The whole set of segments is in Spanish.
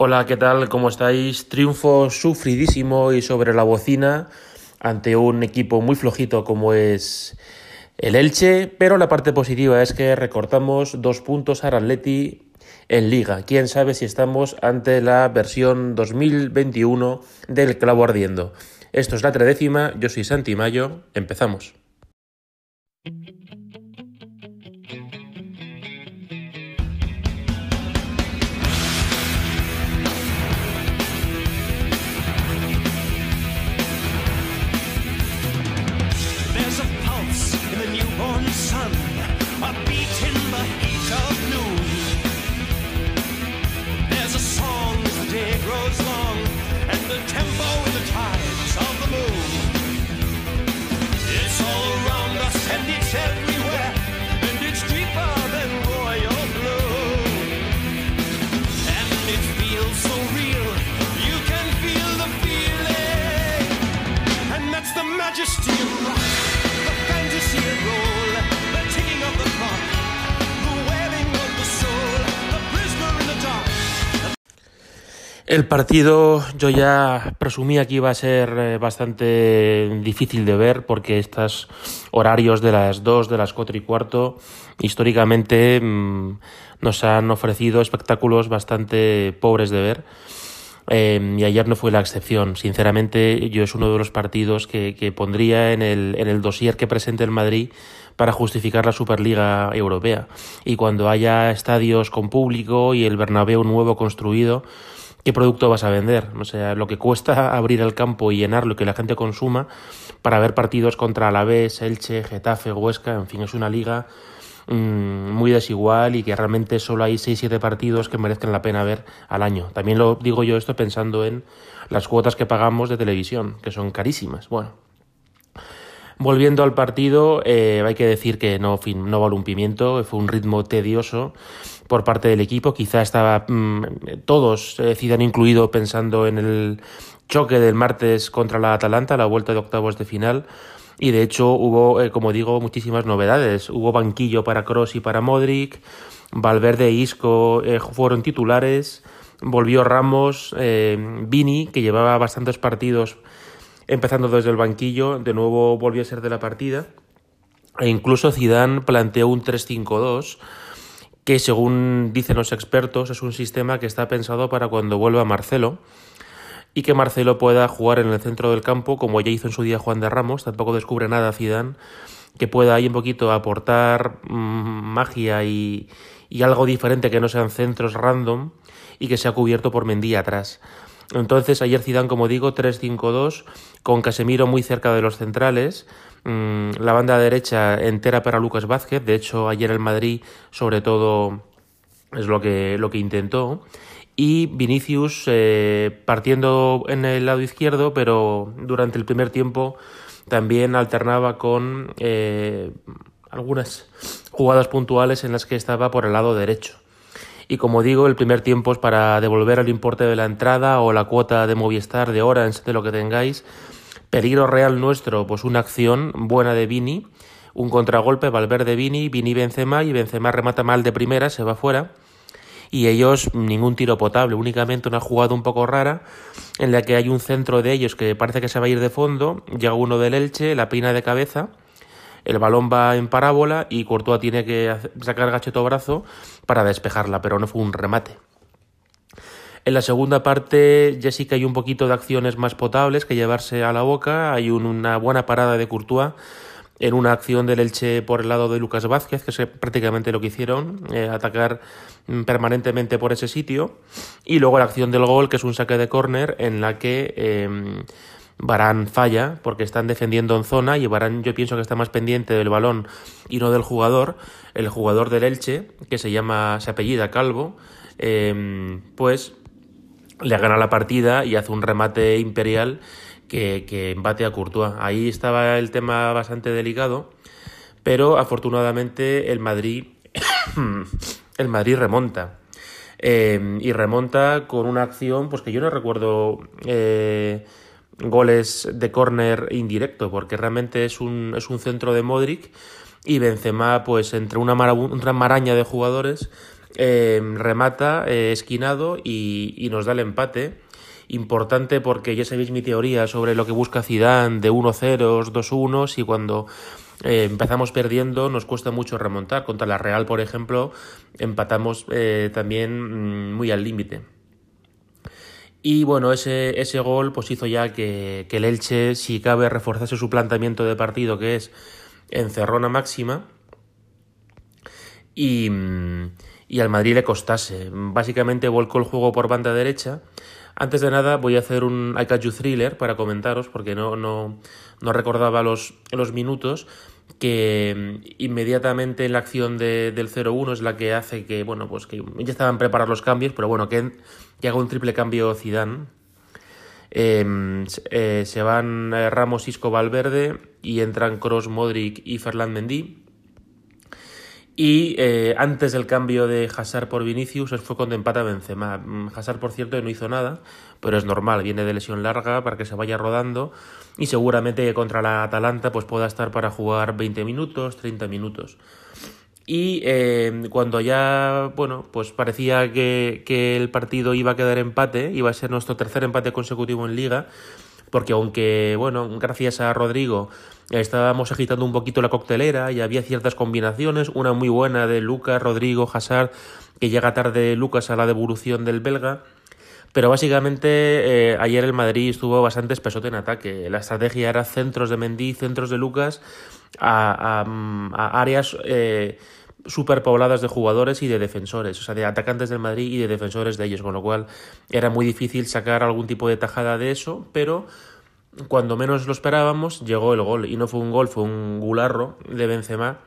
Hola, ¿qué tal? ¿Cómo estáis? Triunfo sufridísimo y sobre la bocina ante un equipo muy flojito como es el Elche, pero la parte positiva es que recortamos dos puntos al Atleti en liga. Quién sabe si estamos ante la versión 2021 del clavo ardiendo. Esto es la tredécima, yo soy Santi Mayo, empezamos. El partido yo ya presumía que iba a ser eh, bastante difícil de ver porque estos horarios de las 2, de las 4 y cuarto, históricamente mm, nos han ofrecido espectáculos bastante pobres de ver. Em, y ayer no fue la excepción. Sinceramente, yo es uno de los partidos que, pondría en el, en el dossier que presente el Madrid para justificar la Superliga Europea. Y cuando haya estadios con público y el Bernabéu nuevo construido, qué producto vas a vender. O sea, lo que cuesta abrir el campo y llenarlo y que la gente consuma para ver partidos contra Alavés, Elche, Getafe, Huesca, en fin, es una liga mm, muy desigual y que realmente solo hay 6-7 partidos que merezcan la pena ver al año. También lo digo yo esto pensando en las cuotas que pagamos de televisión, que son carísimas. Bueno, Volviendo al partido, eh, hay que decir que no, fin, no pimiento, fue un ritmo tedioso por parte del equipo. Quizá estaba mm, todos, eh, Zidane incluido, pensando en el choque del martes contra la Atalanta, la vuelta de octavos de final. Y de hecho hubo, eh, como digo, muchísimas novedades. Hubo banquillo para Cross y para Modric. Valverde e Isco eh, fueron titulares. Volvió Ramos, Vini, que llevaba bastantes partidos empezando desde el banquillo, de nuevo volvió a ser de la partida. E incluso Zidane planteó un 3-5-2 que según dicen los expertos es un sistema que está pensado para cuando vuelva Marcelo y que Marcelo pueda jugar en el centro del campo como ya hizo en su día Juan de Ramos, tampoco descubre nada Zidane, que pueda ahí un poquito aportar mm, magia y, y algo diferente que no sean centros random y que sea cubierto por Mendy atrás. Entonces ayer Zidane, como digo, 3-5-2 con Casemiro muy cerca de los centrales, mm, la banda derecha entera para Lucas Vázquez, de hecho ayer el Madrid sobre todo es lo que, lo que intentó, y Vinicius eh, partiendo en el lado izquierdo, pero durante el primer tiempo también alternaba con eh, algunas jugadas puntuales en las que estaba por el lado derecho. Y como digo, el primer tiempo es para devolver el importe de la entrada o la cuota de Movistar, de Orange, de lo que tengáis. Peligro real nuestro, pues una acción buena de Vini, un contragolpe, Valverde Vini, Vini Benzema y Benzema remata mal de primera, se va fuera. Y ellos ningún tiro potable, únicamente una jugada un poco rara en la que hay un centro de ellos que parece que se va a ir de fondo, llega uno del Elche, la pina de cabeza el balón va en parábola y Courtois tiene que sacar gacheto brazo para despejarla, pero no fue un remate. En la segunda parte ya sí que hay un poquito de acciones más potables que llevarse a la boca. Hay una buena parada de Courtois en una acción del Elche por el lado de Lucas Vázquez, que es prácticamente lo que hicieron, eh, atacar permanentemente por ese sitio. Y luego la acción del gol, que es un saque de córner en la que em, Barán falla porque están defendiendo en zona y Barán yo pienso que está más pendiente del balón y no del jugador. El jugador del Elche, que se llama, se apellida Calvo, em, pues le gana la partida y hace un remate imperial que, que embate a Courtois. Ahí estaba el tema bastante delicado, pero afortunadamente el Madrid, el Madrid remonta. Em, y remonta con una acción pues que yo no recuerdo eh, goles de córner indirecto, porque realmente es un, es un centro de Modric y Benzema, pues entre una, una maraña de jugadores, remata esquinado y, y nos da el empate importante porque ya sabéis mi teoría sobre lo que busca Zidane de 1-0, 2-1 y cuando eh, empezamos perdiendo nos cuesta mucho remontar. Contra la Real, por ejemplo, empatamos eh, también mm, muy al límite. Y bueno, ese, ese gol pues hizo ya que, que el Elche, si cabe, reforzase su planteamiento de partido que es encerrona máxima. Y, y al Madrid le costase. Básicamente volcó el juego por banda derecha antes de nada voy a hacer un I Thriller para comentaros porque no, no, no recordaba los, los minutos que mm, inmediatamente en la acción de, del 0-1 es la que hace que, bueno, pues que ya estaban preparados los cambios, pero bueno, que, haga un triple cambio Zidane. Em, eh, se van eh, Ramos, Isco, Valverde y entran Cross, Modric y Ferland Mendy. Y eh, antes del cambio de Hazard por Vinicius fue cuando empata Benzema. Mm, Hazard, por cierto, no hizo nada, pero es normal, viene de lesión larga para que se vaya rodando y seguramente contra la Atalanta pues pueda estar para jugar 20 minutos, 30 minutos. Y eh, cuando ya, bueno, pues parecía que, que el partido iba a quedar empate, iba a ser nuestro tercer empate consecutivo en liga, porque aunque, bueno, gracias a Rodrigo estábamos agitando un poquito la coctelera y había ciertas combinaciones, una muy buena de Lucas, Rodrigo, Hazard, que llega tarde Lucas a la devolución del belga. Pero básicamente eh, ayer el Madrid estuvo bastante espesote en ataque. La estrategia era centros de Mendy, centros de Lucas, a, áreas eh, superpobladas de jugadores y de defensores, o sea, de atacantes del Madrid y de defensores de ellos, con lo cual era muy difícil sacar algún tipo de tajada de eso, pero cuando menos lo esperábamos, llegó el gol. Y no fue un gol, fue un gularro de Benzema.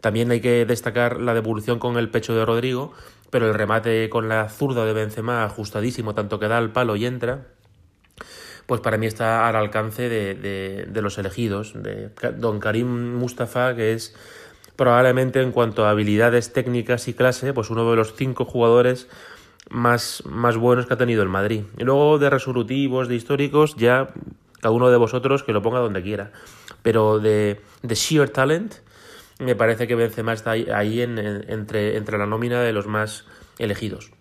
También hay que destacar la devolución con el pecho de Rodrigo, pero el remate con la zurda de Benzema ajustadísimo, tanto que da al palo y entra, pues para mí está al alcance de, de, los elegidos, de don Karim Mustafa, que es probablemente en cuanto a habilidades técnicas y clase, pues uno de los cinco jugadores más, más buenos que ha tenido el Madrid. Y luego de resolutivos, de históricos, ya cada uno de vosotros que lo ponga donde quiera. Pero de, de sheer talent, me parece que Benzema está ahí, en, entre, entre la nómina de los más elegidos.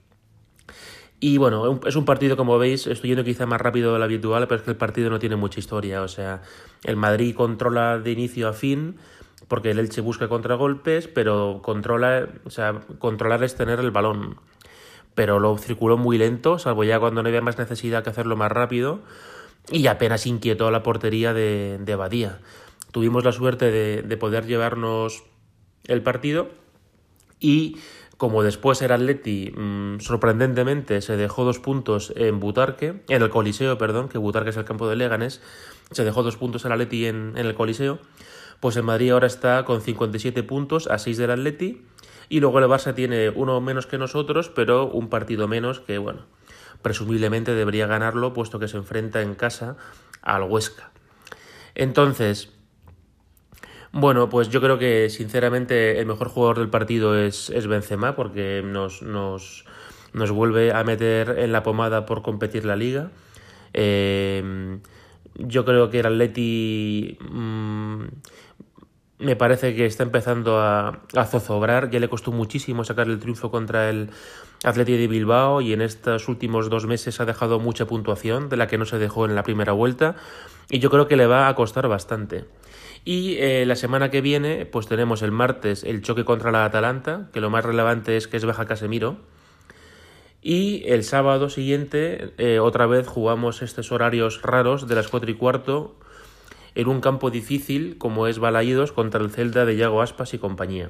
Y bueno, es un partido, como veis, estoy yendo quizá más rápido de lo habitual, pero es que el partido no tiene mucha historia. O sea, el Madrid controla de inicio a fin, porque el Elche busca contragolpes, pero controla, o sea, controlar es tener el balón. Pero lo circuló muy lento, salvo ya cuando no había más necesidad que hacerlo más rápido y apenas inquietó la portería de, de Badía. Tuvimos la suerte de, de, poder llevarnos el partido y como después era Atleti, mmm, sorprendentemente se dejó dos puntos en Butarque, en el Coliseo, perdón, que Butarque es el campo de Leganés, se dejó dos puntos el Atleti en, en el Coliseo, pues en Madrid ahora está con 57 puntos a 6 del Atleti y luego el Barça tiene uno menos que nosotros, pero un partido menos que, bueno, presumiblemente debería ganarlo puesto que se enfrenta en casa al Huesca. Entonces, bueno, pues yo creo que sinceramente el mejor jugador del partido es, es Benzema porque nos, nos, nos, vuelve a meter en la pomada por competir la liga. Eh, yo creo que el Atleti mmm, me parece que está empezando a, a, zozobrar. Ya le costó muchísimo sacar el triunfo contra el Atleti de Bilbao y en estos últimos dos meses ha dejado mucha puntuación de la que no se dejó en la primera vuelta y yo creo que le va a costar bastante. Y eh, la semana que viene, pues tenemos el martes el choque contra la Atalanta, que lo más relevante es que es baja Casemiro. Y el sábado siguiente, eh, otra vez jugamos estos horarios raros de las cuatro y cuarto en un campo difícil como es Balaídos contra el Celta de Yago Aspas y compañía.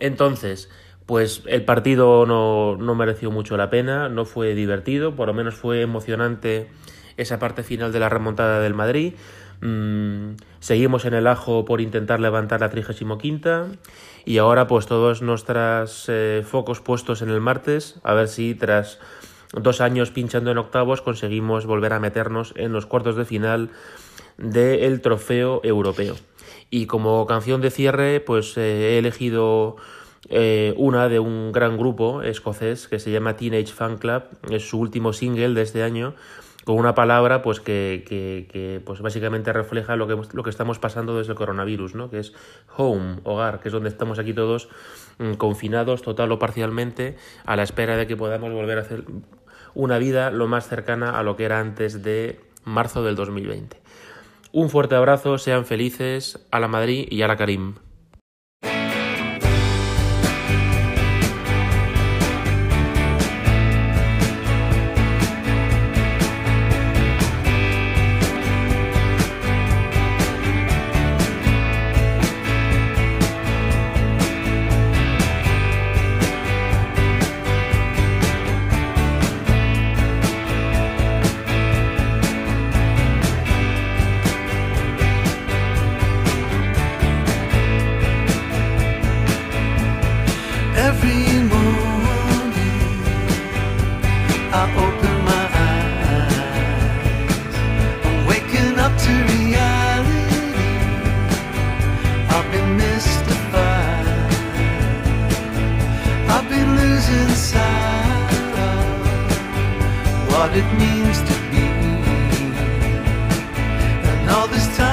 Entonces, pues el partido no, no, mereció mucho la pena, no fue divertido, por lo menos fue emocionante esa parte final de la remontada del Madrid. Mm, seguimos en el ajo por intentar levantar la 35 y ahora pues todos nuestros eh, focos puestos en el martes, a ver si tras dos años pinchando en octavos conseguimos volver a meternos en los cuartos de final del trofeo europeo. Y como canción de cierre, pues eh, he elegido eh, una de un gran grupo escocés que se llama Teenage Fan Club, es su último single de este año, con una palabra pues que, que, pues básicamente refleja lo que, lo que estamos pasando desde el coronavirus, ¿no? que es home, hogar, que es donde estamos aquí todos mm, confinados total o parcialmente a la espera de que podamos volver a hacer una vida lo más cercana a lo que era antes de marzo del 2020. Un fuerte abrazo, sean felices, a la Madrid y a la Karim. inside of what it means to be. And all this time.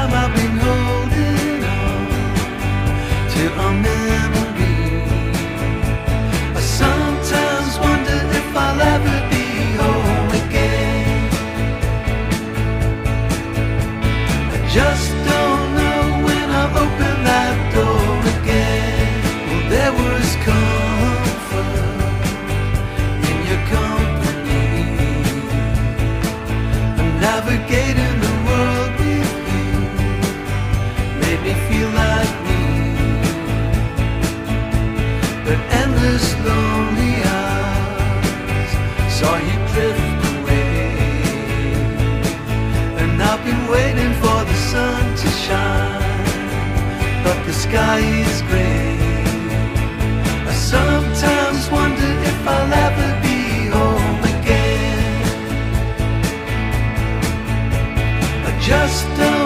I've been waiting for the sun to shine, but the sky is grey. I sometimes wonder if I'll ever be home again. I just don't